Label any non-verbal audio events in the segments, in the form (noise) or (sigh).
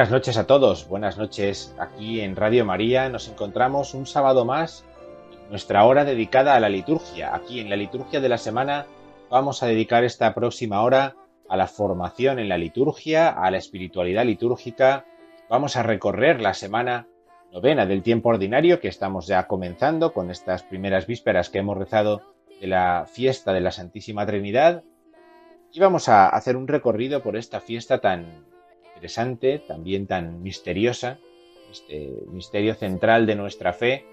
Buenas noches a todos, buenas noches aquí en Radio María. Nos encontramos un sábado más nuestra hora dedicada a la liturgia. Aquí en la liturgia de la semana vamos a dedicar esta próxima hora a la formación en la liturgia, a la espiritualidad litúrgica. Vamos a recorrer la semana novena del tiempo ordinario que estamos ya comenzando con estas primeras vísperas que hemos rezado de la fiesta de la Santísima Trinidad. Y vamos a hacer un recorrido por esta fiesta tan interesante, también tan misteriosa, este misterio central de nuestra fe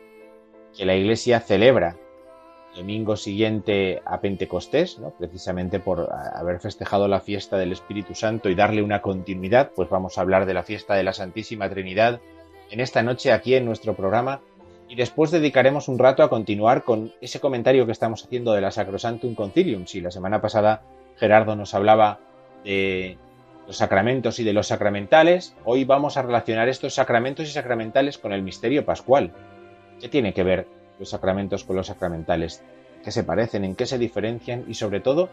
que la Iglesia celebra el domingo siguiente a Pentecostés, ¿no? precisamente por haber festejado la fiesta del Espíritu Santo y darle una continuidad, pues vamos a hablar de la fiesta de la Santísima Trinidad en esta noche aquí en nuestro programa y después dedicaremos un rato a continuar con ese comentario que estamos haciendo de la Sacrosantum Concilium. Si la semana pasada Gerardo nos hablaba de los sacramentos y de los sacramentales, hoy vamos a relacionar estos sacramentos y sacramentales con el misterio pascual. ¿Qué tiene que ver los sacramentos con los sacramentales? ¿Qué se parecen? ¿En qué se diferencian? Y sobre todo,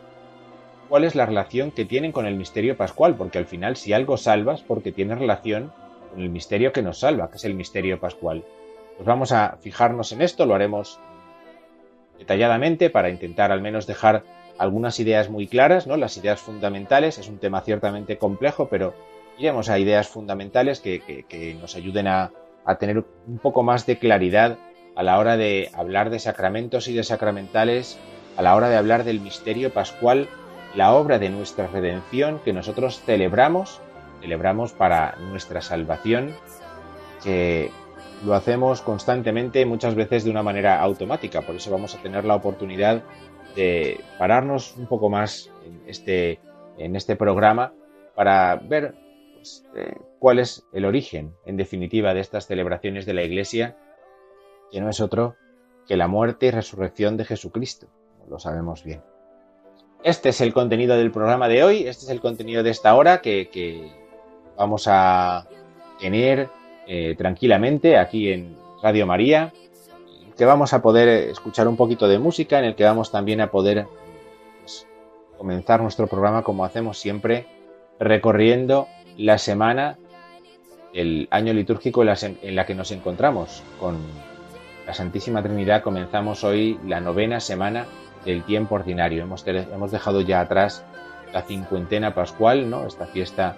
¿cuál es la relación que tienen con el misterio pascual? Porque al final, si algo salvas, porque tiene relación con el misterio que nos salva, que es el misterio pascual. Pues vamos a fijarnos en esto, lo haremos detalladamente para intentar al menos dejar algunas ideas muy claras, ¿no? Las ideas fundamentales, es un tema ciertamente complejo, pero iremos a ideas fundamentales que, nos ayuden a, a, tener un poco más de claridad a la hora de hablar de sacramentos y de sacramentales, a la hora de hablar del misterio pascual, la obra de nuestra redención que nosotros celebramos, celebramos para nuestra salvación, que lo hacemos constantemente, muchas veces de una manera automática, por eso vamos a tener la oportunidad de pararnos un poco más en este, en este programa para ver pues, eh, cuál es el origen, en definitiva, de estas celebraciones de la Iglesia, que no es otro que la muerte y resurrección de Jesucristo, lo sabemos bien. Este es el contenido del programa de hoy, este es el contenido de esta hora que, vamos a tener eh, tranquilamente aquí en Radio María que vamos a poder escuchar un poquito de música, en el que vamos también a poder pues, comenzar nuestro programa como hacemos siempre, recorriendo la semana, el año litúrgico en la, que nos encontramos. Con la Santísima Trinidad comenzamos hoy la novena semana del tiempo ordinario. Hemos, hemos dejado ya atrás la cincuentena pascual, ¿no? esta fiesta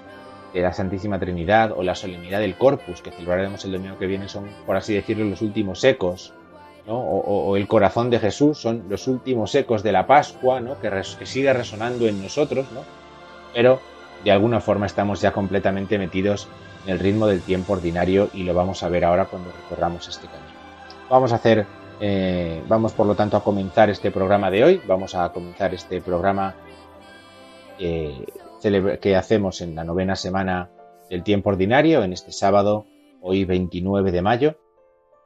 de la Santísima Trinidad o la solemnidad del Corpus, que celebraremos el domingo que viene, son, por así decirlo, los últimos ecos o, el corazón de Jesús, son los últimos ecos de la Pascua, ¿no? que, sigue resonando en nosotros, ¿no? pero de alguna forma estamos ya completamente metidos en el ritmo del tiempo ordinario y lo vamos a ver ahora cuando recorramos este camino. Vamos a hacer, eh, vamos por lo tanto a comenzar este programa de hoy, vamos a comenzar este programa que hacemos en la novena semana del tiempo ordinario, en este sábado, hoy 29 de mayo,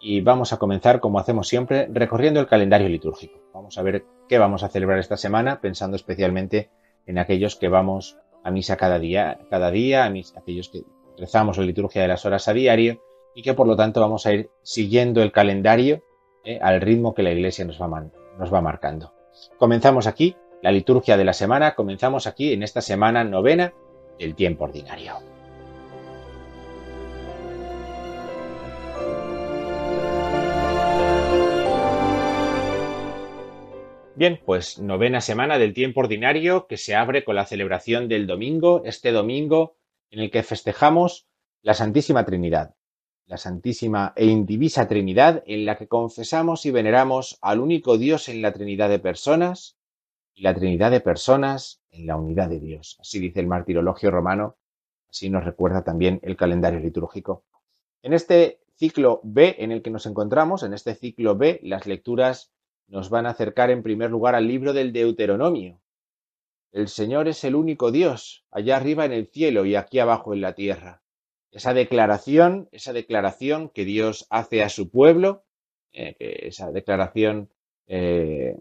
y vamos a comenzar, como hacemos siempre, recorriendo el calendario litúrgico. Vamos a ver qué vamos a celebrar esta semana, pensando especialmente en aquellos que vamos a misa cada día, cada día, a aquellos que rezamos la liturgia de las horas a diario y que por lo tanto vamos a ir siguiendo el calendario eh, al ritmo que la Iglesia nos va, nos va marcando. Comenzamos aquí la liturgia de la semana, comenzamos aquí en esta semana novena del tiempo ordinario. Bien, pues novena semana del tiempo ordinario que se abre con la celebración del domingo, este domingo en el que festejamos la Santísima Trinidad, la Santísima e Indivisa Trinidad en la que confesamos y veneramos al único Dios en la Trinidad de personas y la Trinidad de personas en la unidad de Dios. Así dice el martirologio romano, así nos recuerda también el calendario litúrgico. En este ciclo B en el que nos encontramos, en este ciclo B, las lecturas nos van a acercar en primer lugar al libro del Deuteronomio. El Señor es el único Dios, allá arriba en el cielo y aquí abajo en la tierra esa declaración, esa declaración que Dios hace a su pueblo, eh, esa declaración eh,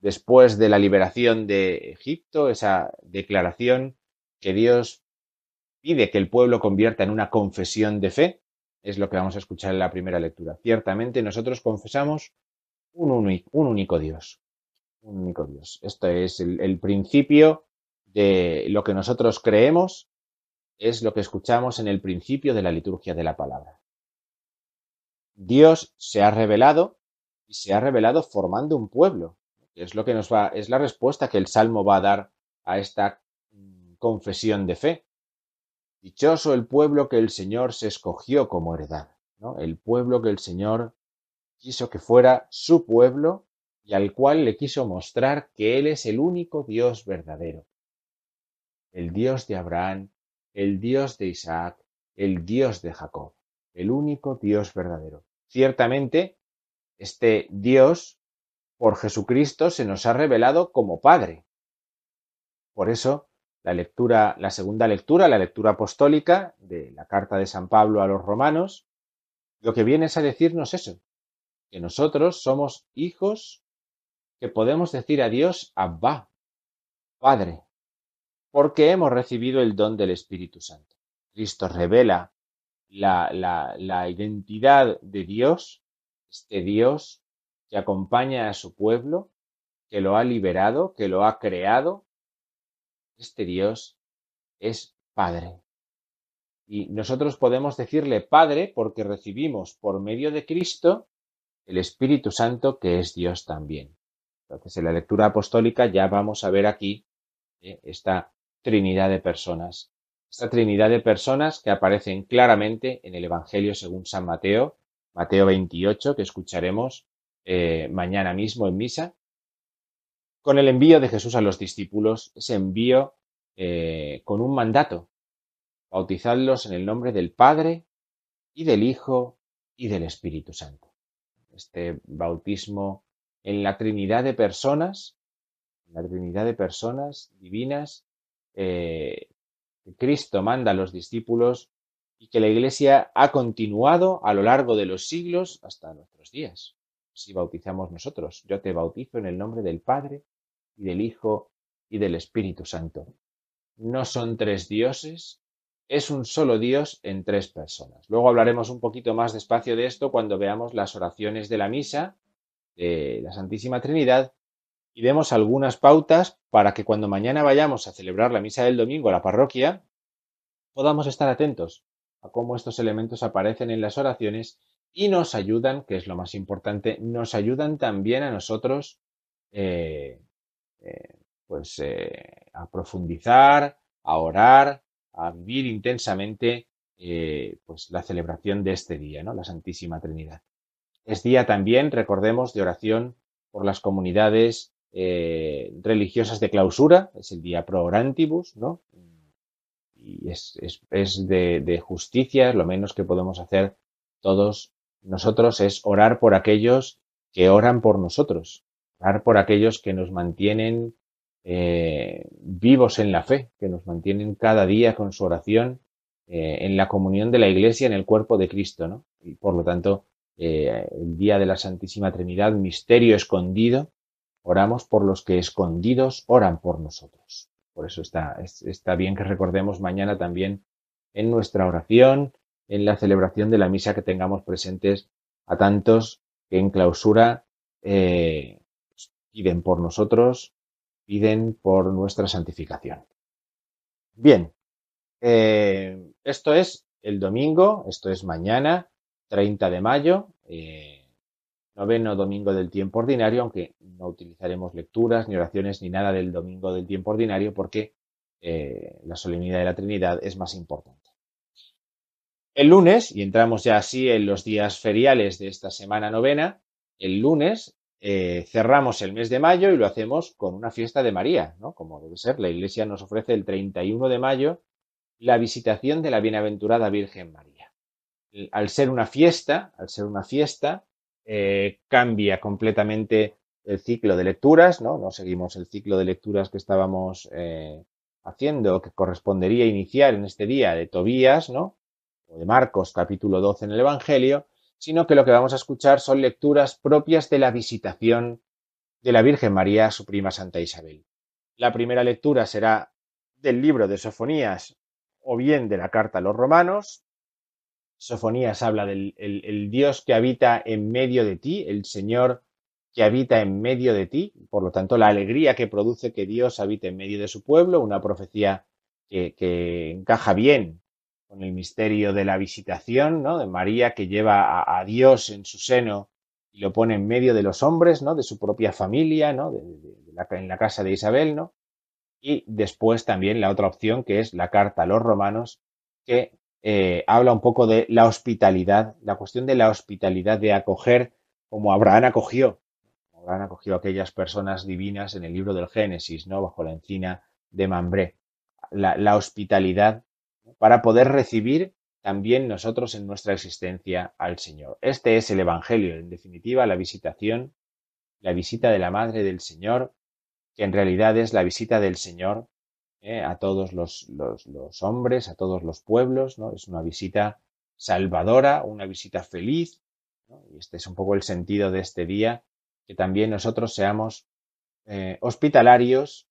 después de la liberación de Egipto, esa declaración que Dios pide que el pueblo convierta en una confesión de fe, es lo que vamos a escuchar en la primera lectura. Ciertamente nosotros confesamos un, único, Dios, un único Dios. Esto es el principio de lo que nosotros creemos es lo que escuchamos en el principio de la liturgia de la palabra. Dios se ha revelado y se ha revelado formando un pueblo. Es lo que nos va, es la respuesta que el Salmo va a dar a esta mm, confesión de fe. Dichoso el pueblo que el Señor se escogió como heredad, ¿no? El pueblo que el Señor quiso que fuera su pueblo y al cual le quiso mostrar que Él es el único Dios verdadero. El Dios de Abraham, el Dios de Isaac, el Dios de Jacob, el único Dios verdadero. Ciertamente, este Dios, por Jesucristo, se nos ha revelado como Padre. Por eso, la segunda lectura, la lectura apostólica de la carta de San Pablo a los romanos, lo que viene es a decirnos eso, que nosotros somos hijos que podemos decir a Dios Abba, Padre porque hemos recibido el don del Espíritu Santo. Cristo revela la, identidad de Dios, este Dios que acompaña a su pueblo, que lo ha liberado, que lo ha creado. Este Dios es Padre. Y nosotros podemos decirle Padre porque recibimos por medio de Cristo el Espíritu Santo que es Dios también. Entonces en la lectura apostólica ya vamos a ver aquí eh, esta trinidad de personas. Esta trinidad de personas que aparecen claramente en el Evangelio según San Mateo, Mateo 28, que escucharemos eh, mañana mismo en misa, con el envío de Jesús a los discípulos, ese envío eh, con un mandato, bautizadlos en el nombre del Padre y del Hijo y del Espíritu Santo. Este bautismo en la Trinidad de personas, en la Trinidad de personas divinas eh, que Cristo manda a los discípulos y que la Iglesia ha continuado a lo largo de los siglos hasta nuestros días. Si bautizamos nosotros, yo te bautizo en el nombre del Padre y del Hijo y del Espíritu Santo. No son tres dioses, es un solo Dios en tres personas. Luego hablaremos un poquito más despacio de esto cuando veamos las oraciones de la misa de la Santísima Trinidad y demos algunas pautas para que cuando mañana vayamos a celebrar la misa del domingo a la parroquia, podamos estar atentos a cómo estos elementos aparecen en las oraciones y nos ayudan, que es lo más importante, nos ayudan también a nosotros eh, eh, pues, eh, a profundizar, a orar, a vivir intensamente pues, la celebración de este día, ¿no? la Santísima Trinidad. Es día también, recordemos, de oración por las comunidades eh, religiosas de clausura, es el día pro orantibus, ¿no? Y es, de, de, justicia, lo menos que podemos hacer todos nosotros es orar por aquellos que oran por nosotros, orar por aquellos que nos mantienen eh, vivos en la fe, que nos mantienen cada día con su oración eh, en la comunión de la Iglesia, en el cuerpo de Cristo, ¿no? Y por lo tanto, el día de la Santísima Trinidad, misterio escondido, Oramos por los que escondidos oran por nosotros. Por eso está, está bien que recordemos mañana también en nuestra oración, en la celebración de la misa que tengamos presentes a tantos que en clausura eh, piden por nosotros, piden por nuestra santificación. Bien, eh, esto es el domingo, esto es mañana, 30 de mayo. Eh, noveno domingo del tiempo ordinario, aunque no utilizaremos lecturas ni oraciones ni nada del domingo del tiempo ordinario porque eh, la solemnidad de la Trinidad es más importante. El lunes, y entramos ya así en los días feriales de esta semana novena, el lunes eh, cerramos el mes de mayo y lo hacemos con una fiesta de María, ¿no? Como debe ser, la Iglesia nos ofrece el 31 de mayo la visitación de la bienaventurada Virgen María. Al ser una fiesta, al ser una fiesta, eh, cambia completamente el ciclo de lecturas, ¿no? No seguimos el ciclo de lecturas que estábamos eh, haciendo, que correspondería iniciar en este día de Tobías, ¿no? O de Marcos, capítulo 12 en el Evangelio, sino que lo que vamos a escuchar son lecturas propias de la visitación de la Virgen María a su prima Santa Isabel. La primera lectura será del libro de Sofonías o bien de la carta a los romanos. Sofonías habla del el Dios que habita en medio de ti, el Señor que habita en medio de ti, por lo tanto, la alegría que produce que Dios habite en medio de su pueblo, una profecía que, encaja bien con el misterio de la visitación, ¿no? De María que lleva a, Dios en su seno y lo pone en medio de los hombres, ¿no? De su propia familia, ¿no? La, en la casa de Isabel, ¿no? Y después también la otra opción que es la carta a los romanos, que eh, habla un poco de la hospitalidad, la cuestión de la hospitalidad, de acoger como Abraham acogió han acogido aquellas personas divinas en el libro del Génesis, ¿no? Bajo la encina de Mambré. La, hospitalidad para poder recibir también nosotros en nuestra existencia al Señor. Este es el Evangelio, en definitiva, la visitación, la visita de la Madre del Señor, que en realidad es la visita del Señor ¿eh? a todos los, hombres, a todos los pueblos, ¿no? Es una visita salvadora, una visita feliz, y este es un poco el sentido de este día, que también nosotros seamos eh, hospitalarios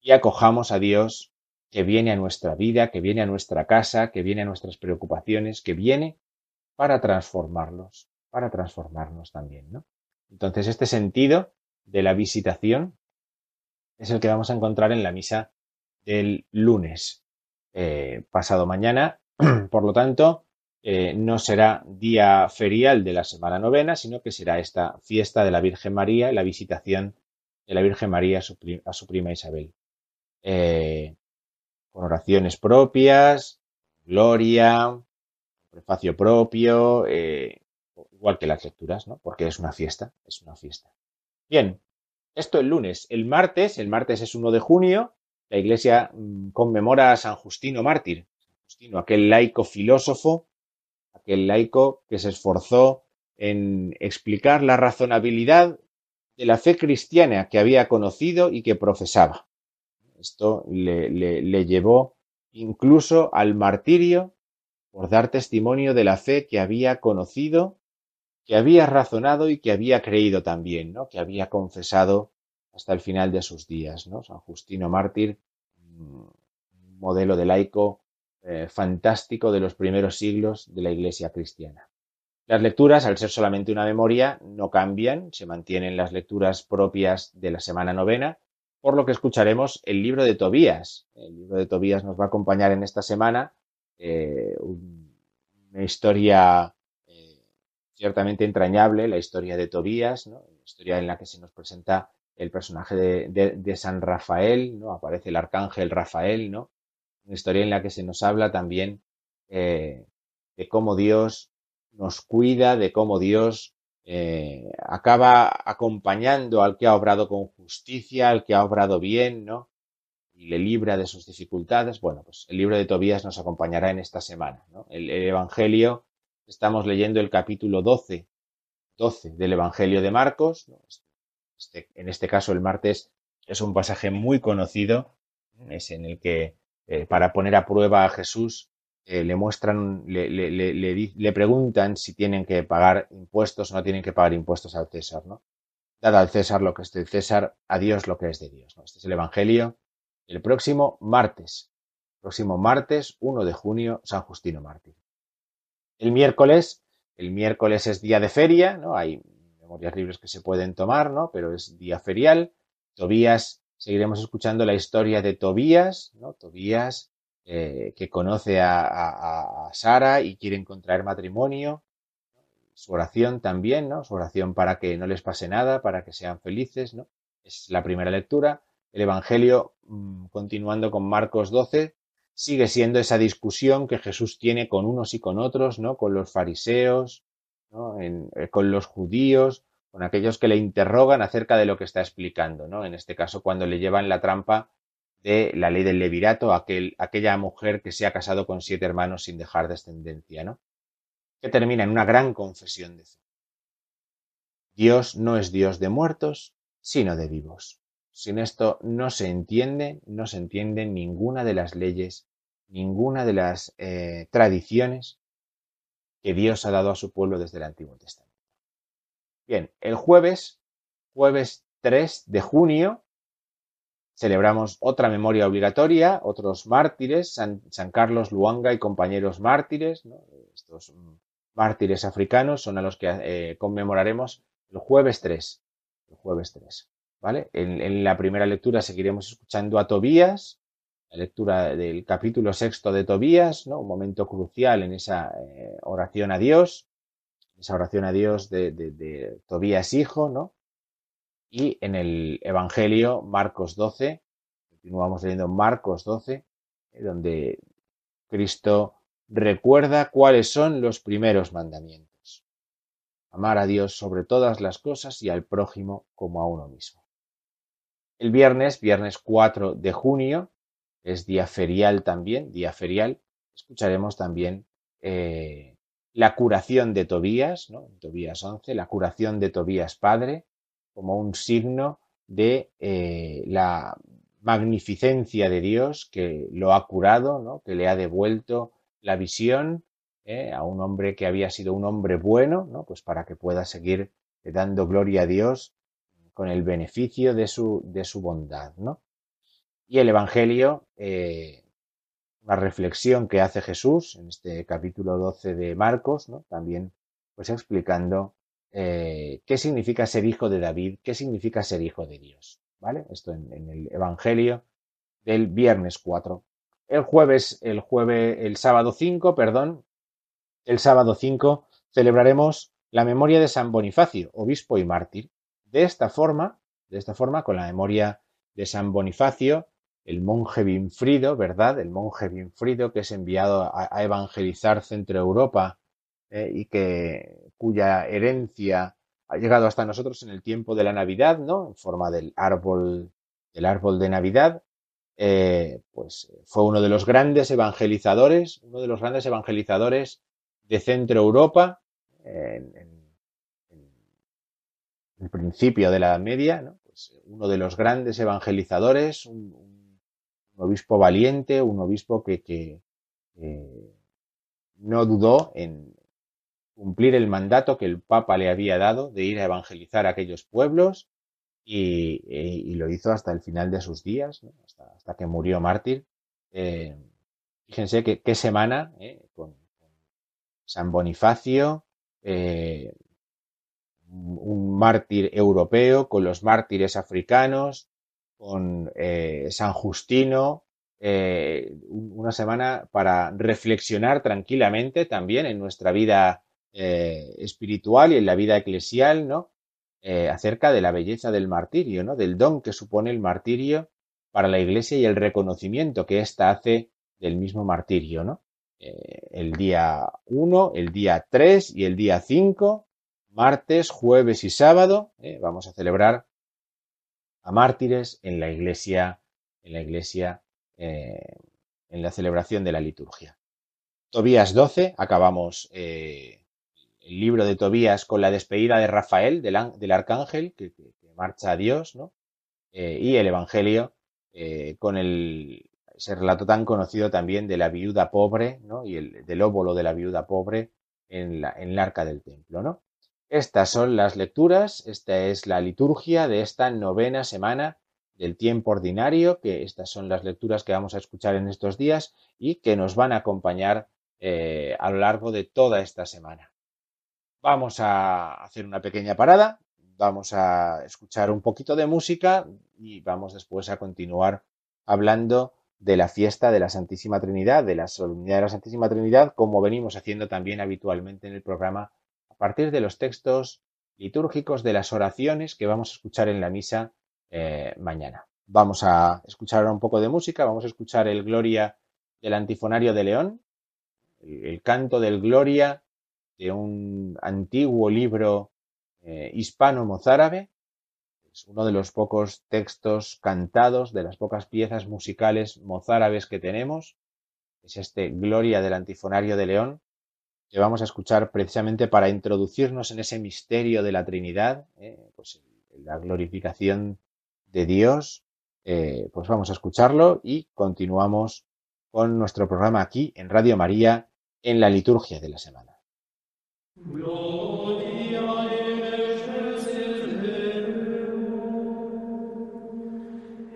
y acojamos a Dios que viene a nuestra vida, que viene a nuestra casa, que viene a nuestras preocupaciones, que viene para transformarlos, para transformarnos también. Entonces, este sentido de la visitación es el que vamos a encontrar en la misa del lunes eh, pasado mañana. (clears throat) Por lo tanto, eh, no será día ferial de la semana novena, sino que será esta fiesta de la Virgen María, la visitación de la Virgen María a su, prima Isabel. Eh, con oraciones propias, gloria, prefacio propio, eh, igual que las lecturas, ¿no? Porque es una fiesta, es una fiesta. Bien, esto el lunes. El martes, el martes es 1 de junio, la iglesia mm, conmemora a San Justino mártir. Justino, aquel laico filósofo aquel laico que se esforzó en explicar la razonabilidad de la fe cristiana que había conocido y que profesaba. Esto le, llevó incluso al martirio por dar testimonio de la fe que había conocido, que había razonado y que había creído también, ¿no? que había confesado hasta el final de sus días. San Justino Mártir, modelo de laico eh, fantástico de los primeros siglos de la Iglesia cristiana. Las lecturas, al ser solamente una memoria, no cambian, se mantienen las lecturas propias de la semana novena, por lo que escucharemos el libro de Tobías. El libro de Tobías nos va a acompañar en esta semana eh, una historia eh, ciertamente entrañable, la historia de Tobías, una historia en la que se nos presenta el personaje de, San Rafael, ¿no? aparece el arcángel Rafael, ¿no? una historia en la que se nos habla también eh, de cómo Dios nos cuida, de cómo Dios eh, acaba acompañando al que ha obrado con justicia, al que ha obrado bien, ¿no? Y le libra de sus dificultades. Bueno, pues el libro de Tobías nos acompañará en esta semana, ¿no? El, Evangelio, estamos leyendo el capítulo 12, 12 del Evangelio de Marcos. Este, en este caso, el martes es un pasaje muy conocido, es en el que eh, para poner a prueba a Jesús, eh, le muestran, le, le, le, preguntan si tienen que pagar impuestos o no tienen que pagar impuestos al César, ¿no? Dada al César lo que es del César, a Dios lo que es de Dios. ¿no? Este es el Evangelio. El próximo martes, próximo martes 1 de junio, San Justino Mártir. El miércoles, el miércoles es día de feria, ¿no? Hay memorias libres que se pueden tomar, ¿no? Pero es día ferial. Tobías seguiremos escuchando la historia de Tobías, ¿no? Tobías, eh, que conoce a, Sara y quiere contraer matrimonio. Su oración también, ¿no? Su oración para que no les pase nada, para que sean felices, ¿no? Es la primera lectura. el Evangelio, mm, continuando con Marcos 12, sigue siendo esa discusión que Jesús tiene con unos y con otros, ¿no? Con los fariseos, eh, con los judíos, con aquellos que le interrogan acerca de lo que está explicando, ¿no? En este caso, cuando le llevan la trampa de la ley del levirato, aquel, aquella mujer que se ha casado con siete hermanos sin dejar descendencia, ¿no? Que termina en una gran confesión de fe. Dios no es Dios de muertos, sino de vivos. Sin esto no se entiende, no se entiende ninguna de las leyes, ninguna de las eh, tradiciones que Dios ha dado a su pueblo desde el Antiguo Testamento. Bien, el jueves, jueves 3 de junio, celebramos otra memoria obligatoria, otros mártires, San, Carlos Luanga y compañeros mártires, estos mártires africanos son a los que eh, conmemoraremos el jueves 3. El jueves 3. ¿vale? En, la primera lectura seguiremos escuchando a Tobías, la lectura del capítulo sexto de Tobías, ¿no? un momento crucial en esa eh, oración a Dios, esa oración a Dios de, Tobías hijo, ¿no? Y en el Evangelio, Marcos 12, continuamos leyendo Marcos 12, eh, donde Cristo recuerda cuáles son los primeros mandamientos. Amar a Dios sobre todas las cosas y al prójimo como a uno mismo. El viernes, viernes 4 de junio, es día ferial también, día ferial, escucharemos también eh, la curación de Tobías, ¿no? Tobías 11, la curación de Tobías padre, como un signo de eh, la magnificencia de Dios que lo ha curado, ¿no? que le ha devuelto la visión ¿eh? a un hombre que había sido un hombre bueno, ¿no? pues para que pueda seguir dando gloria a Dios con el beneficio de su, de su bondad, ¿no? Y el Evangelio, eh, una reflexión que hace Jesús en este capítulo 12 de Marcos, ¿no? También, pues explicando eh, qué significa ser hijo de David, qué significa ser hijo de Dios, ¿vale? Esto en, el Evangelio del viernes 4. El jueves, el jueves, el sábado 5, perdón, el sábado 5 celebraremos la memoria de San Bonifacio, obispo y mártir. De esta forma, de esta forma, con la memoria de San Bonifacio, el monje Binfrido, ¿verdad? El monje Binfrido que es enviado a, evangelizar Centro Europa eh, y que cuya herencia ha llegado hasta nosotros en el tiempo de la Navidad, ¿no? En forma del árbol, del árbol de Navidad. Eh, pues fue uno de los grandes evangelizadores, uno de los grandes evangelizadores de Centro Europa en el principio de la Media, pues uno de los grandes evangelizadores, un, obispo valiente, un obispo que, no dudó en cumplir el mandato que el Papa le había dado de ir a evangelizar a aquellos pueblos y, lo hizo hasta el final de sus días, hasta, que murió mártir. Eh, fíjense qué semana eh, con, San Bonifacio, eh, un mártir europeo, con los mártires africanos, con eh, San Justino, eh, una semana para reflexionar tranquilamente también en nuestra vida eh, espiritual y en la vida eclesial, ¿no? acerca de la belleza del martirio, ¿no? Del don que supone el martirio para la Iglesia y el reconocimiento que ésta hace del mismo martirio, ¿no? el día 1, el día 3 y el día 5 martes, jueves y sábado ¿eh? vamos a celebrar a mártires en la iglesia, en la iglesia, eh, en la celebración de la liturgia. Tobías 12, acabamos eh, el libro de Tobías con la despedida de Rafael, del, arcángel, que, marcha a Dios, ¿no? y el Evangelio con el, ese relato tan conocido también de la viuda pobre, ¿no? Y el, del óvulo de la viuda pobre en, la, en el arca del templo, ¿no? Estas son las lecturas, esta es la liturgia de esta novena semana del tiempo ordinario, que estas son las lecturas que vamos a escuchar en estos días y que nos van a acompañar eh, a lo largo de toda esta semana. Vamos a hacer una pequeña parada, vamos a escuchar un poquito de música y vamos después a continuar hablando de la fiesta de la Santísima Trinidad, de la solemnidad de la Santísima Trinidad, como venimos haciendo también habitualmente en el programa a partir de los textos litúrgicos de las oraciones que vamos a escuchar en la misa eh, mañana. Vamos a escuchar un poco de música, vamos a escuchar el Gloria del Antifonario de León, el, canto del Gloria de un antiguo libro eh, hispano-mozárabe. Es uno de los pocos textos cantados, de las pocas piezas musicales mozárabes que tenemos. Es este Gloria del Antifonario de León, que vamos a escuchar precisamente para introducirnos en ese misterio de la Trinidad, eh, pues la glorificación de Dios, eh, pues vamos a escucharlo y continuamos con nuestro programa aquí en Radio María en la liturgia de la semana. Gloria in excelsis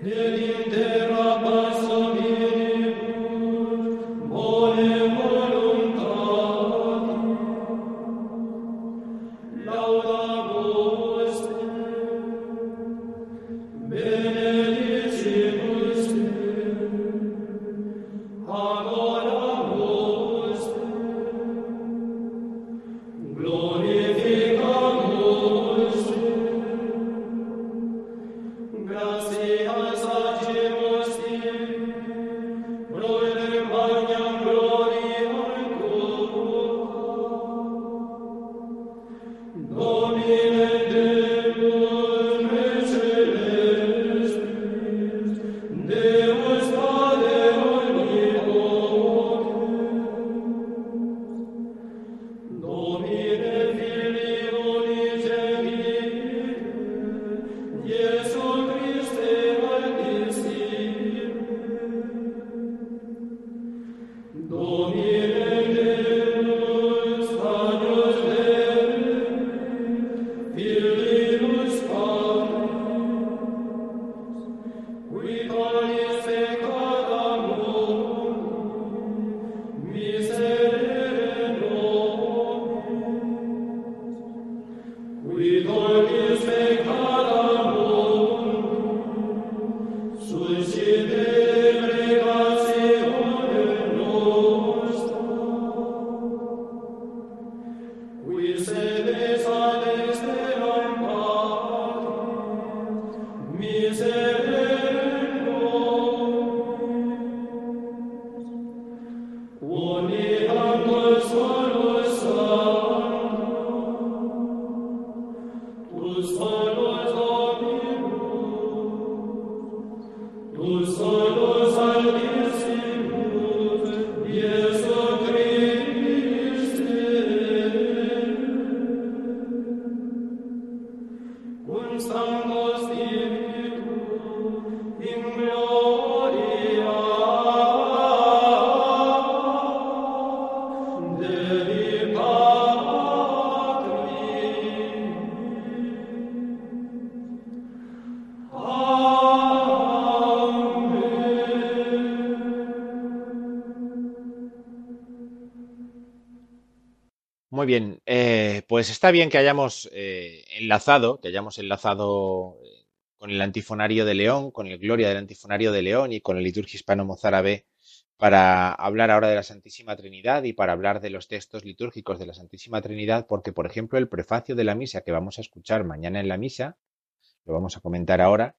Deo. Muy bien, eh, pues está bien que hayamos eh, enlazado, que hayamos enlazado eh, con el antifonario de León, con el Gloria del antifonario de León y con el liturgia hispano-mozárabe para hablar ahora de la Santísima Trinidad y para hablar de los textos litúrgicos de la Santísima Trinidad, porque por ejemplo el prefacio de la misa que vamos a escuchar mañana en la misa, lo vamos a comentar ahora,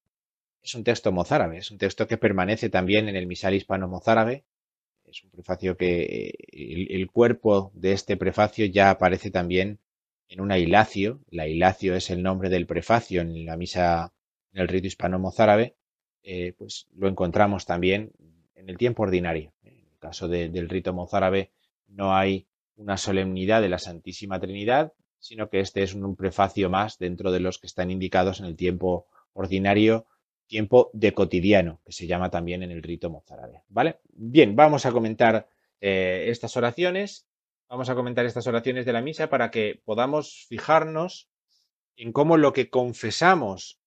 es un texto mozárabe, es un texto que permanece también en el misal hispano-mozárabe es un prefacio que el, cuerpo de este prefacio ya aparece también en una hilacio. La hilacio es el nombre del prefacio en la misa, en el rito hispano-mozárabe. Eh, pues lo encontramos también en el tiempo ordinario. En el caso del rito mozárabe no hay una solemnidad de la Santísima Trinidad, sino que este es un prefacio más dentro de los que están indicados en el tiempo ordinario tiempo de cotidiano, que se llama también en el rito mozárabe. ¿Vale? Bien, vamos a comentar eh, estas oraciones. Vamos a comentar estas oraciones de la misa para que podamos fijarnos en cómo lo que confesamos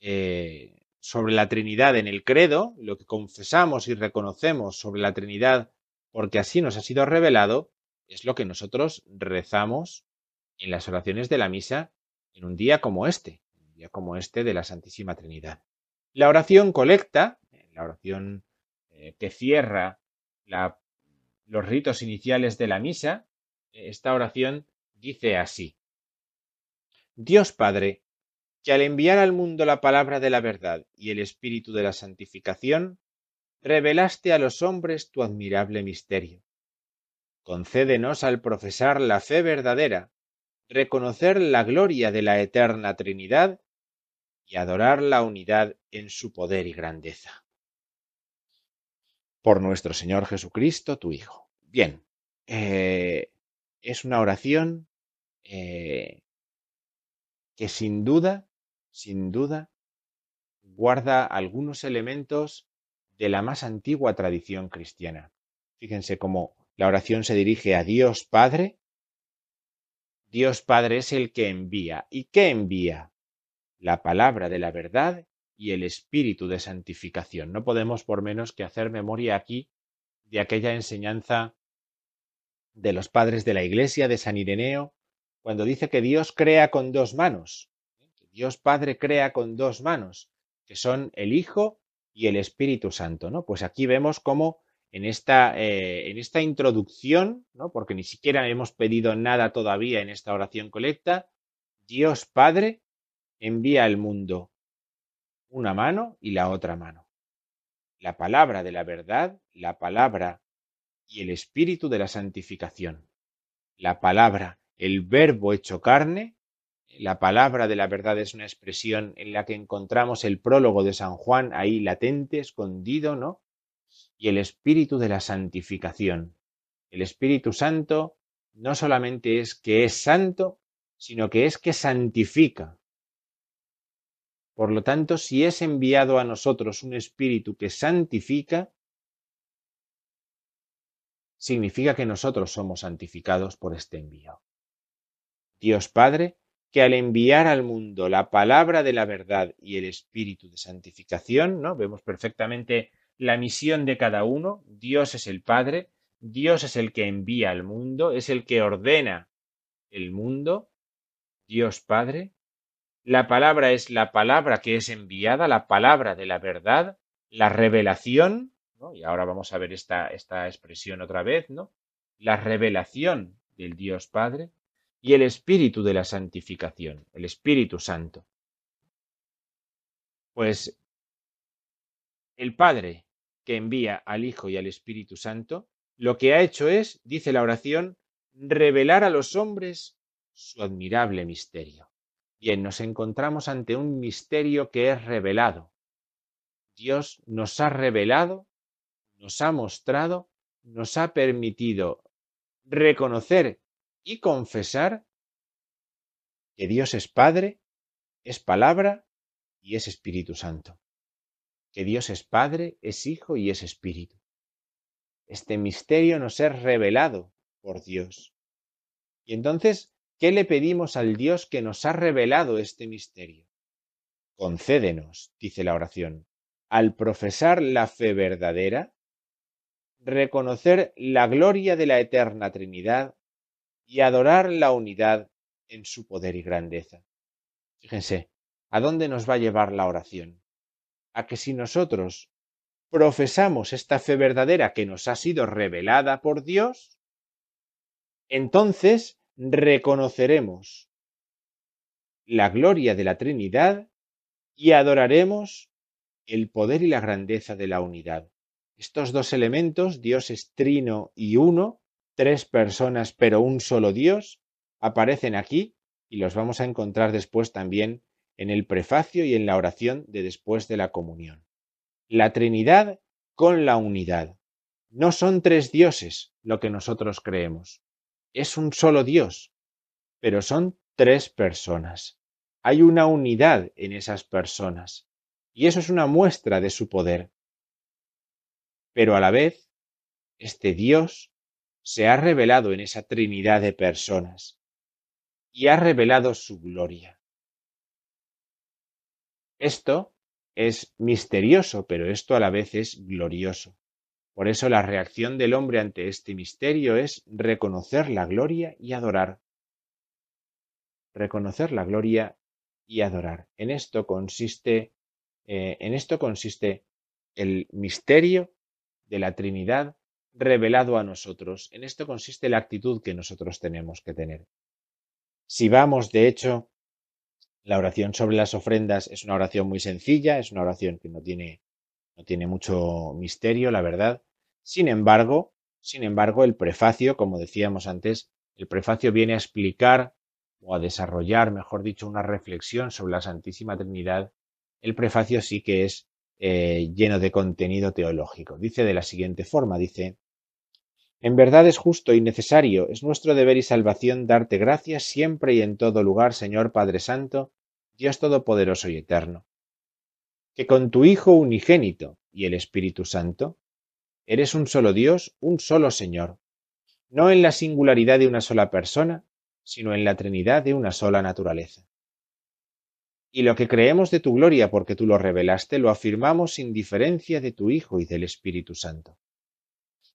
eh, sobre la Trinidad en el credo, lo que confesamos y reconocemos sobre la Trinidad porque así nos ha sido revelado, es lo que nosotros rezamos en las oraciones de la misa en un día como este, un día como este de la Santísima Trinidad. La oración colecta, la oración eh, que cierra los ritos iniciales de la misa, esta oración dice así. Dios Padre, que al enviar al mundo la palabra de la verdad y el espíritu de la santificación, revelaste a los hombres tu admirable misterio. Concédenos al profesar la fe verdadera, reconocer la gloria de la eterna Trinidad y adorar la unidad en su poder y grandeza. Por nuestro Señor Jesucristo, tu Hijo. Bien, eh, es una oración eh, que sin duda sin duda, guarda algunos elementos de la más antigua tradición cristiana. Fíjense cómo la oración se dirige a Dios Padre. Dios Padre es el que envía. ¿Y qué envía? La palabra de la verdad y el espíritu de santificación. No podemos por menos que hacer memoria aquí de aquella enseñanza de los padres de la Iglesia de San Ireneo, cuando dice que Dios crea con dos manos. Dios Padre crea con dos manos, que son el Hijo y el Espíritu Santo, ¿no? Pues aquí vemos cómo en esta, eh, en esta introducción, ¿no? Porque ni siquiera hemos pedido nada todavía en esta oración colecta, Dios Padre envía al mundo una mano y la otra mano. La palabra de la verdad, la palabra y el espíritu de la santificación. La palabra, el verbo hecho carne, la palabra de la verdad es una expresión en la que encontramos el prólogo de San Juan ahí latente, escondido, ¿no? Y el espíritu de la santificación. El Espíritu Santo no solamente es que es santo, sino que es que santifica. Por lo tanto, si es enviado a nosotros un espíritu que santifica, significa que nosotros somos santificados por este envío. Dios Padre que al enviar al mundo la palabra de la verdad y el espíritu de santificación, ¿no? Vemos perfectamente la misión de cada uno. Dios es el Padre, Dios es el que envía al mundo, es el que ordena el mundo, Dios Padre. La palabra es la palabra que es enviada, la palabra de la verdad, la revelación, y ahora vamos a ver esta, esta expresión otra vez, ¿no? La revelación del Dios Padre y el espíritu de la santificación, el Espíritu Santo. Pues el Padre que envía al Hijo y al Espíritu Santo, lo que ha hecho es, dice la oración, revelar a los hombres su admirable misterio. Bien, nos encontramos ante un misterio que es revelado. Dios nos ha revelado, nos ha mostrado, nos ha permitido reconocer y confesar que Dios es Padre, es palabra y es Espíritu Santo. Que Dios es Padre, es Hijo y es Espíritu. Este misterio nos es revelado por Dios. Y entonces, ¿qué le pedimos al Dios que nos ha revelado este misterio? Concédenos, dice la oración, al profesar la fe verdadera, reconocer la gloria de la eterna Trinidad y adorar la unidad en su poder y grandeza. Fíjense, ¿a dónde nos va a llevar la oración? A que si nosotros profesamos esta fe verdadera que nos ha sido revelada por Dios, entonces reconoceremos la gloria de la Trinidad y adoraremos el poder y la grandeza de la unidad. Estos dos elementos, Dios es trino y uno, tres personas pero un solo Dios aparecen aquí y los vamos a encontrar después también en el prefacio y en la oración de después de la comunión. La Trinidad con la unidad. No son tres dioses lo que nosotros creemos. Es un solo Dios, pero son tres personas. Hay una unidad en esas personas y eso es una muestra de su poder. Pero a la vez, este Dios se ha revelado en esa Trinidad de personas y ha revelado su gloria. Esto es misterioso, pero esto a la vez es glorioso. Por eso la reacción del hombre ante este misterio es reconocer la gloria y adorar. Reconocer la gloria y adorar. En esto consiste, eh, en esto consiste el misterio de la Trinidad revelado a nosotros. En esto consiste la actitud que nosotros tenemos que tener. Si vamos, de hecho, La oración sobre las ofrendas es una oración muy sencilla, es una oración que no tiene, no tiene mucho misterio, la verdad. Sin embargo, sin embargo, el prefacio, como decíamos antes, el prefacio viene a explicar o a desarrollar, mejor dicho, una reflexión sobre la Santísima Trinidad. El prefacio sí que es eh, lleno de contenido teológico. Dice de la siguiente forma, dice, en verdad es justo y necesario, es nuestro deber y salvación darte gracias siempre y en todo lugar, Señor Padre Santo, Dios Todopoderoso y Eterno, que con tu Hijo unigénito y el Espíritu Santo, eres un solo Dios, un solo Señor, no en la singularidad de una sola persona, sino en la Trinidad de una sola naturaleza. Y lo que creemos de tu gloria porque tú lo revelaste, lo afirmamos sin diferencia de tu Hijo y del Espíritu Santo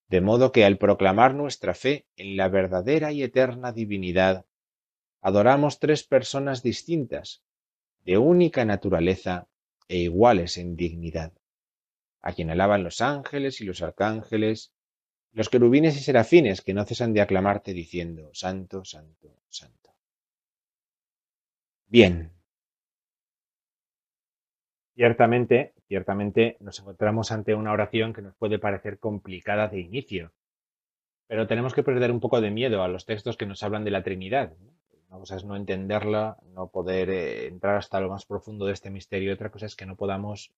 de modo que al proclamar nuestra fe en la verdadera y eterna divinidad, adoramos tres personas distintas, de única naturaleza e iguales en dignidad, a quien alaban los ángeles y los arcángeles, los querubines y serafines que no cesan de aclamarte diciendo, Santo, Santo, Santo. Bien. Ciertamente, Ciertamente nos encontramos ante una oración que nos puede parecer complicada de inicio, pero tenemos que perder un poco de miedo a los textos que nos hablan de la Trinidad. Una cosa es no entenderla, no poder eh, entrar hasta lo más profundo de este misterio, otra cosa es que no podamos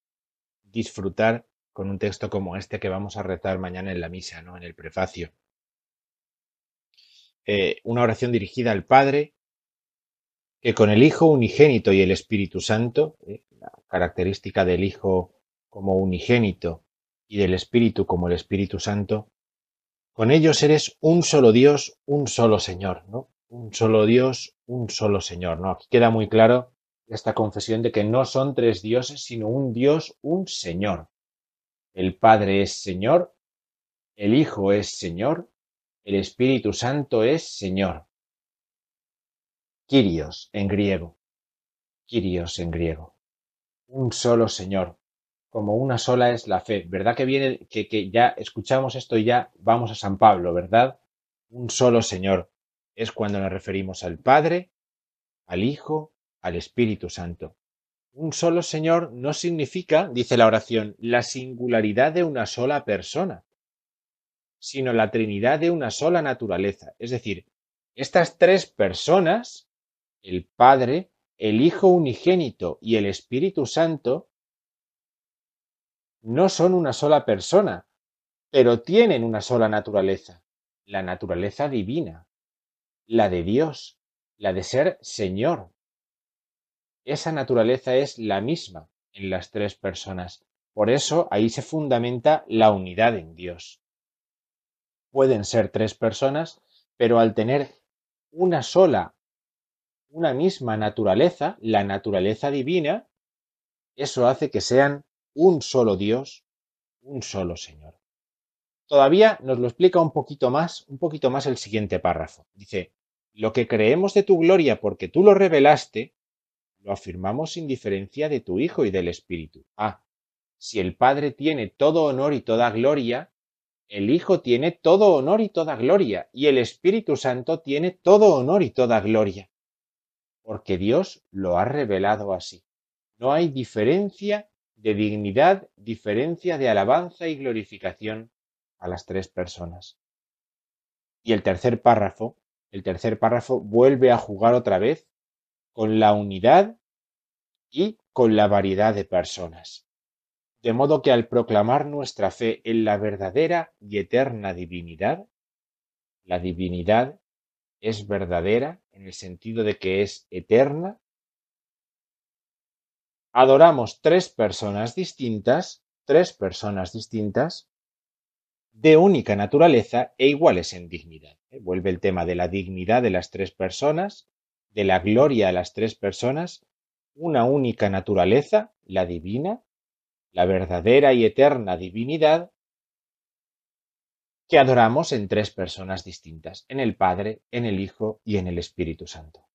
disfrutar con un texto como este que vamos a rezar mañana en la misa, ¿no? en el prefacio. Eh, una oración dirigida al Padre, que con el Hijo unigénito y el Espíritu Santo, eh, característica del Hijo como unigénito y del Espíritu como el Espíritu Santo, con ellos eres un solo Dios, un solo Señor, ¿no? Un solo Dios, un solo Señor, ¿no? Aquí queda muy claro esta confesión de que no son tres dioses, sino un Dios, un Señor. El Padre es Señor, el Hijo es Señor, el Espíritu Santo es Señor. Kyrios en griego. Kyrios en griego un solo Señor, como una sola es la fe. ¿Verdad que viene, que, que ya escuchamos esto y ya vamos a San Pablo, ¿verdad? Un solo Señor. Es cuando nos referimos al Padre, al Hijo, al Espíritu Santo. Un solo Señor no significa, dice la oración, la singularidad de una sola persona, sino la Trinidad de una sola naturaleza. Es decir, estas tres personas, el Padre, el Hijo unigénito y el Espíritu Santo no son una sola persona, pero tienen una sola naturaleza, la naturaleza divina, la de Dios, la de ser Señor. Esa naturaleza es la misma en las tres personas. Por eso ahí se fundamenta la unidad en Dios. Pueden ser tres personas, pero al tener una sola una misma naturaleza, la naturaleza divina, eso hace que sean un solo Dios, un solo Señor. Todavía nos lo explica un poquito más, un poquito más el siguiente párrafo. Dice, lo que creemos de tu gloria porque tú lo revelaste, lo afirmamos sin diferencia de tu Hijo y del Espíritu. Ah, si el Padre tiene todo honor y toda gloria, el Hijo tiene todo honor y toda gloria, y el Espíritu Santo tiene todo honor y toda gloria porque Dios lo ha revelado así. No hay diferencia de dignidad, diferencia de alabanza y glorificación a las tres personas. Y el tercer párrafo, el tercer párrafo vuelve a jugar otra vez con la unidad y con la variedad de personas. De modo que al proclamar nuestra fe en la verdadera y eterna divinidad, la divinidad es verdadera en el sentido de que es eterna, adoramos tres personas distintas, tres personas distintas, de única naturaleza e iguales en dignidad. ¿eh? Vuelve el tema de la dignidad de las tres personas, de la gloria de las tres personas, una única naturaleza, la divina, la verdadera y eterna divinidad, que adoramos en tres personas distintas, en el Padre, en el Hijo y en el Espíritu Santo.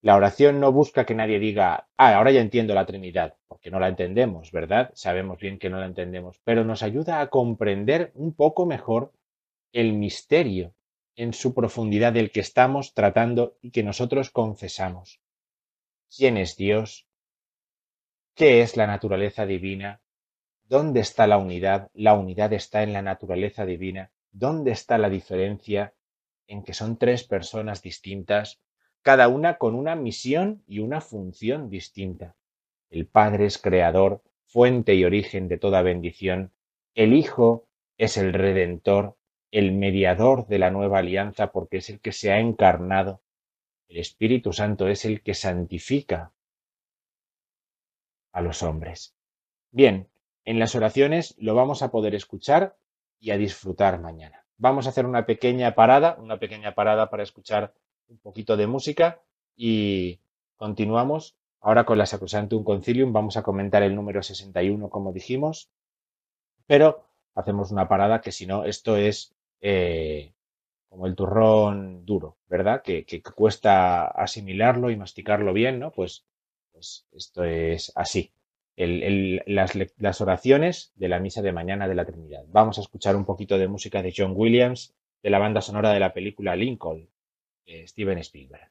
La oración no busca que nadie diga, ah, ahora ya entiendo la Trinidad, porque no la entendemos, ¿verdad? Sabemos bien que no la entendemos, pero nos ayuda a comprender un poco mejor el misterio en su profundidad del que estamos tratando y que nosotros confesamos. quién es Dios, qué es la naturaleza divina, dónde está la unidad, la unidad está en la naturaleza divina, dónde está la diferencia en que son tres personas distintas, cada una con una misión y una función distinta. El Padre es creador, fuente y origen de toda bendición, el Hijo es el Redentor, el mediador de la nueva alianza porque es el que se ha encarnado, el Espíritu Santo es el que santifica a los hombres. Bien, en las oraciones lo vamos a poder escuchar y a disfrutar mañana. Vamos a hacer una pequeña parada, una pequeña parada para escuchar un poquito de música y continuamos ahora con la Sacrosantum Concilium. Vamos a comentar el número 61, como dijimos, pero hacemos una parada que si no, esto es eh, como el turrón duro, ¿verdad? Que, cuesta asimilarlo y masticarlo bien, ¿no? Pues, pues esto es así. las, oraciones de la misa de mañana de la Trinidad. Vamos a escuchar un poquito de música de John Williams, de la banda sonora de la película Lincoln, Steven Spielberg.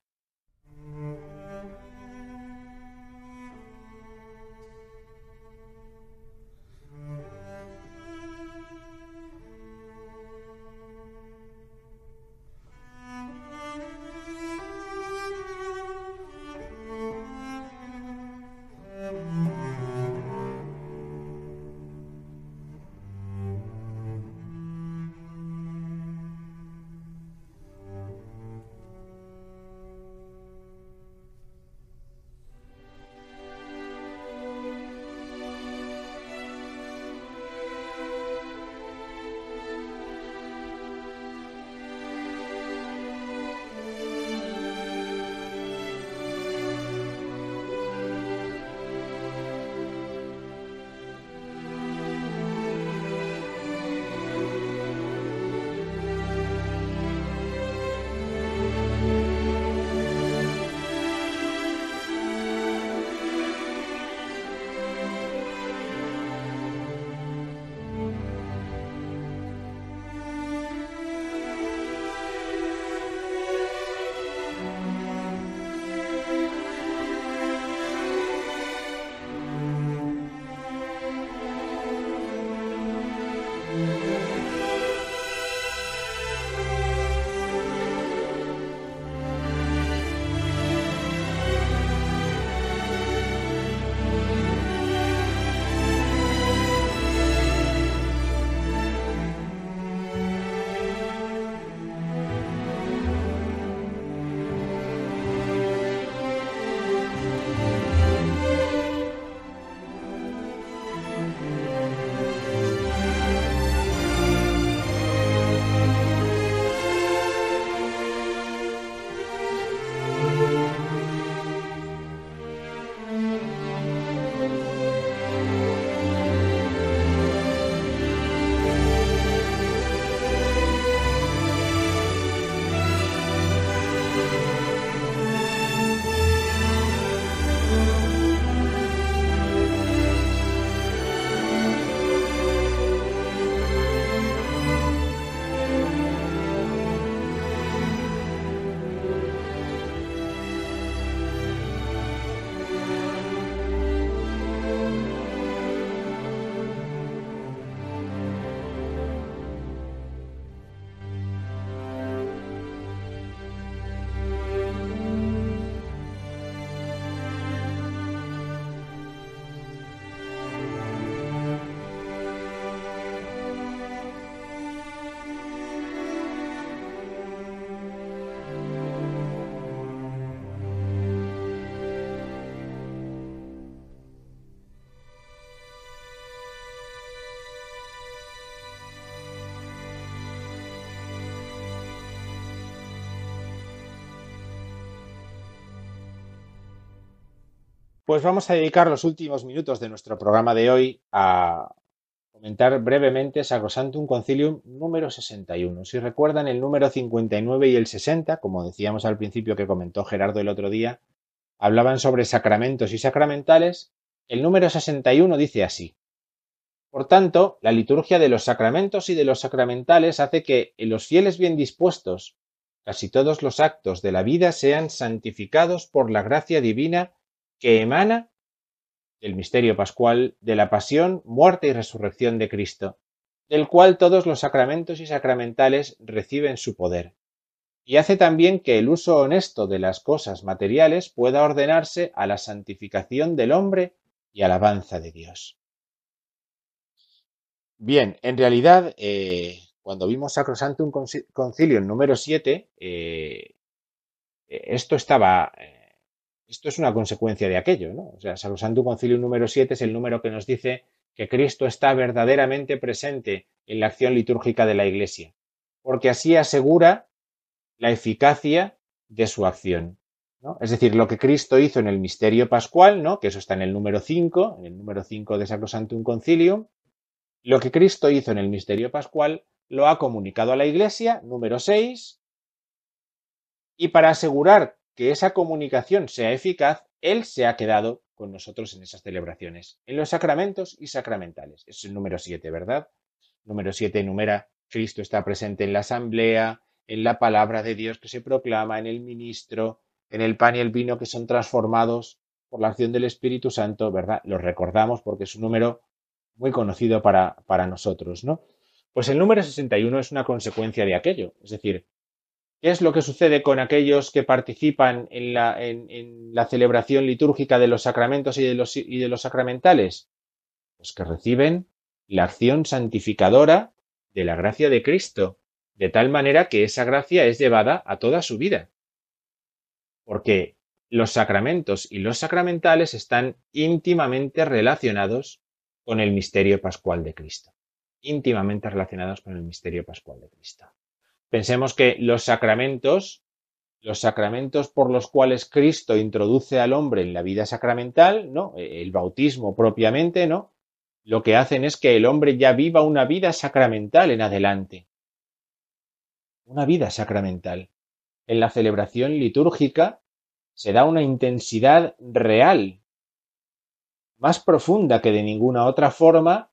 Pues vamos a dedicar los últimos minutos de nuestro programa de hoy a comentar brevemente Sacrosantum Concilium número 61. Si recuerdan, el número 59 y el 60, como decíamos al principio que comentó Gerardo el otro día, hablaban sobre sacramentos y sacramentales. El número 61 dice así. Por tanto, la liturgia de los sacramentos y de los sacramentales hace que en los fieles bien dispuestos casi todos los actos de la vida sean santificados por la gracia divina que emana del misterio pascual de la pasión, muerte y resurrección de Cristo, del cual todos los sacramentos y sacramentales reciben su poder. Y hace también que el uso honesto de las cosas materiales pueda ordenarse a la santificación del hombre y alabanza de Dios. Bien, en realidad, eh, cuando vimos Sacrosantum Concilium número 7, eh, esto estaba eh, esto es una consecuencia de aquello, ¿no? O sea, Sacrosantum Concilio número 7 es el número que nos dice que Cristo está verdaderamente presente en la acción litúrgica de la Iglesia, porque así asegura la eficacia de su acción. ¿no? Es decir, lo que Cristo hizo en el misterio pascual, ¿no? que eso está en el número 5, en el número 5 de Sacrosantum Concilium, lo que Cristo hizo en el misterio pascual lo ha comunicado a la Iglesia, número 6, y para asegurar que esa comunicación sea eficaz, Él se ha quedado con nosotros en esas celebraciones, en los sacramentos y sacramentales. Es el número 7, ¿verdad? Número 7 enumera, Cristo está presente en la asamblea, en la palabra de Dios que se proclama, en el ministro, en el pan y el vino que son transformados por la acción del Espíritu Santo, ¿verdad? Lo recordamos porque es un número muy conocido para, para nosotros, ¿no? Pues el número 61 es una consecuencia de aquello, es decir, ¿Qué es lo que sucede con aquellos que participan en la, celebración litúrgica de los sacramentos y de los, y de los sacramentales? Pues que reciben la acción santificadora de la gracia de Cristo, de tal manera que esa gracia es llevada a toda su vida. Porque los sacramentos y los sacramentales están íntimamente relacionados con el misterio pascual de Cristo. Íntimamente relacionados con el misterio pascual de Cristo. Pensemos que los sacramentos, los sacramentos por los cuales Cristo introduce al hombre en la vida sacramental, ¿no? E, el bautismo propiamente, ¿no? Lo que hacen es que el hombre ya viva una vida sacramental en adelante. Una vida sacramental. En la celebración litúrgica se da una intensidad real, más profunda que de ninguna otra forma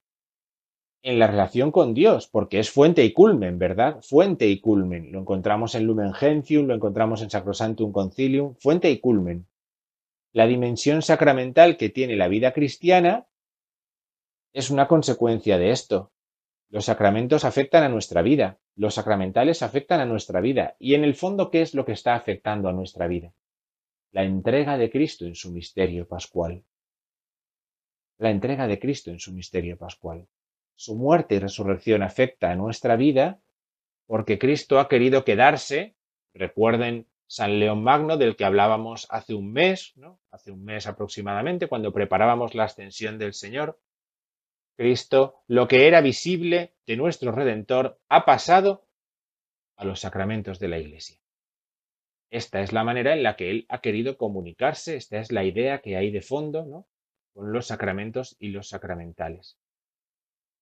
en la relación con Dios, porque es fuente y culmen, ¿verdad? Fuente y culmen. Lo encontramos en Lumen Gentium, lo encontramos en Sacrosantum Concilium, fuente y culmen. La dimensión sacramental que tiene la vida cristiana es una consecuencia de esto. Los sacramentos afectan a nuestra vida, los sacramentales afectan a nuestra vida. Y en el fondo, ¿qué es lo que está afectando a nuestra vida? La entrega de Cristo en su misterio pascual. La entrega de Cristo en su misterio pascual. Su muerte y resurrección afecta a nuestra vida porque Cristo ha querido quedarse. Recuerden San León Magno del que hablábamos hace un mes, ¿no? hace un mes aproximadamente, cuando preparábamos la ascensión del Señor. Cristo, lo que era visible de nuestro Redentor, ha pasado a los sacramentos de la Iglesia. Esta es la manera en la que Él ha querido comunicarse, esta es la idea que hay de fondo con los sacramentos y los sacramentales.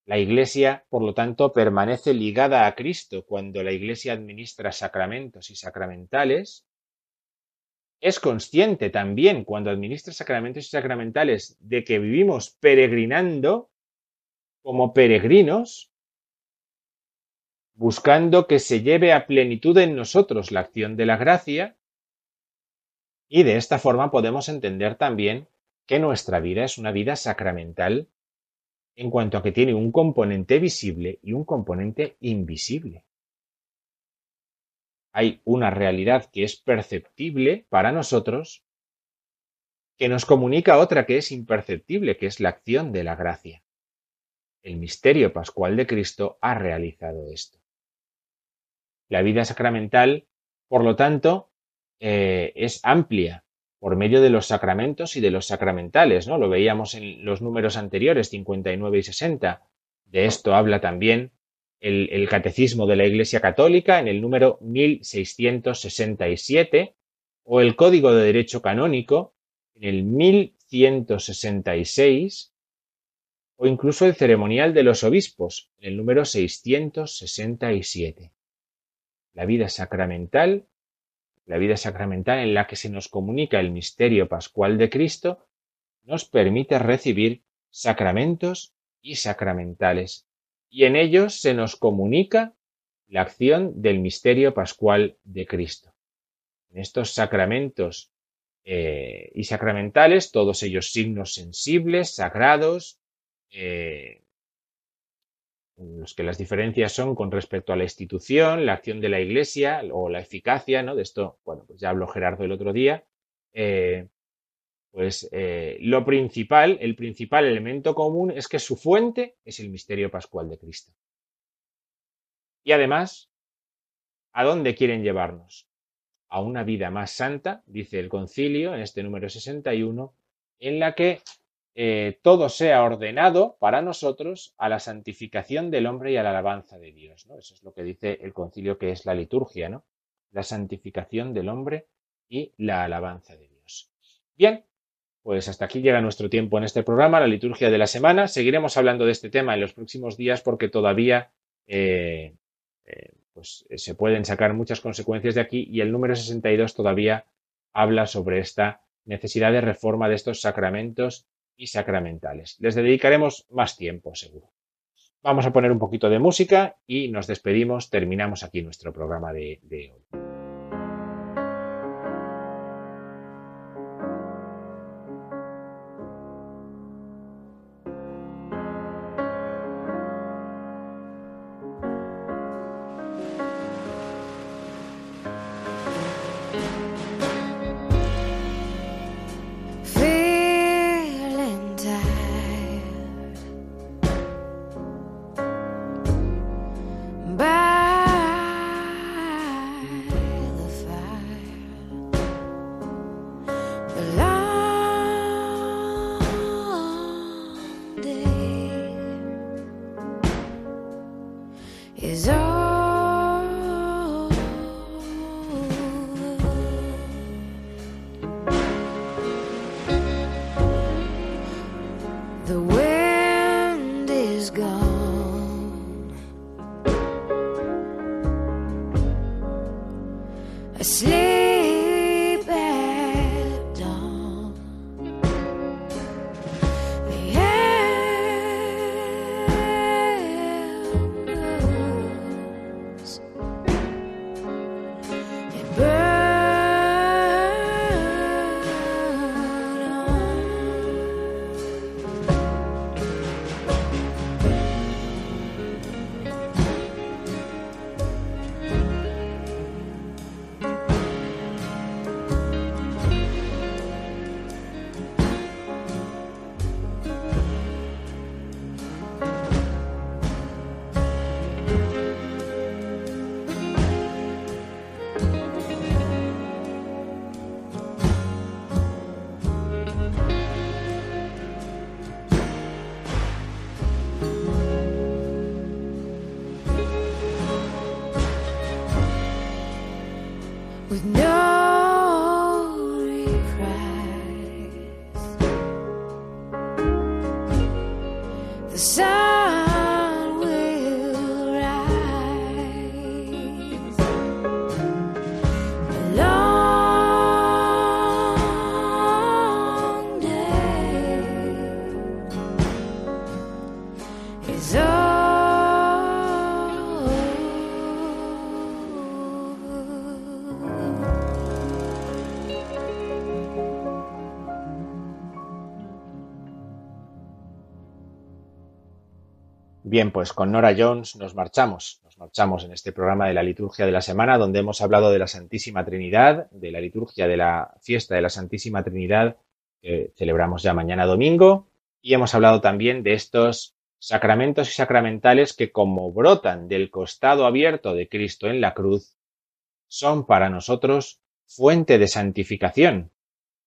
La Iglesia, por lo tanto, permanece ligada a Cristo cuando la Iglesia administra sacramentos y sacramentales. Es consciente también cuando administra sacramentos y sacramentales de que vivimos peregrinando como peregrinos, buscando que se lleve a plenitud en nosotros la acción de la gracia, y de esta forma podemos entender también que nuestra vida es una vida sacramental en cuanto a que tiene un componente visible y un componente invisible. Hay una realidad que es perceptible para nosotros que nos comunica otra que es imperceptible, que es la acción de la gracia. El misterio pascual de Cristo ha realizado esto. La vida sacramental, por lo tanto, eh, es amplia, por medio de los sacramentos y de los sacramentales, ¿no? Lo veíamos en los números anteriores, 59 y 60. De esto habla también el, Catecismo de la Iglesia Católica en el número 1667 o el Código de Derecho Canónico en el 1166 o incluso el Ceremonial de los Obispos en el número 667. La vida sacramental la vida sacramental en la que se nos comunica el misterio pascual de Cristo, nos permite recibir sacramentos y sacramentales, y en ellos se nos comunica la acción del misterio pascual de Cristo. En estos sacramentos eh, y sacramentales, todos ellos signos sensibles, sagrados, eh, los que las diferencias son con respecto a la institución, la acción de la Iglesia o la eficacia, ¿no? De esto, bueno, pues ya habló Gerardo el otro día. Eh, pues eh, lo principal, el principal elemento común es que su fuente es el misterio pascual de Cristo. Y además, ¿a dónde quieren llevarnos? A una vida más santa, dice el concilio en este número 61, en la que eh, todo sea ordenado para nosotros a la santificación del hombre y a la alabanza de Dios. ¿no? Eso es lo que dice el concilio que es la liturgia, ¿no? La santificación del hombre y la alabanza de Dios. Bien, pues hasta aquí llega nuestro tiempo en este programa, la liturgia de la semana. Seguiremos hablando de este tema en los próximos días porque todavía eh, eh, pues, se pueden sacar muchas consecuencias de aquí y el número 62 todavía habla sobre esta necesidad de reforma de estos sacramentos y sacramentales. Les dedicaremos más tiempo, seguro. Vamos a poner un poquito de música y nos despedimos. Terminamos aquí nuestro programa de, hoy. Bien, pues con Nora Jones nos marchamos. Nos marchamos en este programa de la liturgia de la semana, donde hemos hablado de la Santísima Trinidad, de la liturgia de la fiesta de la Santísima Trinidad, que celebramos ya mañana domingo, y hemos hablado también de estos sacramentos y sacramentales que, como brotan del costado abierto de Cristo en la cruz, son para nosotros fuente de santificación.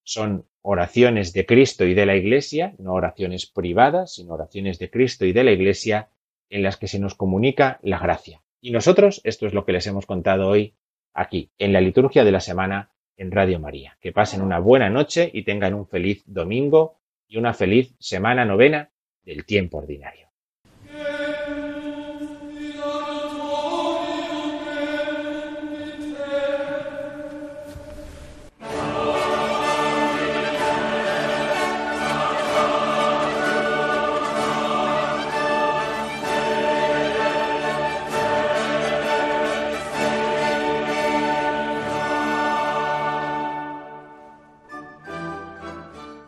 Son oraciones de Cristo y de la Iglesia, no oraciones privadas, sino oraciones de Cristo y de la Iglesia, en las que se nos comunica la gracia. Y nosotros, esto es lo que les hemos contado hoy aquí, en la liturgia de la semana en Radio María. Que pasen una buena noche y tengan un feliz domingo y una feliz semana novena del tiempo ordinario.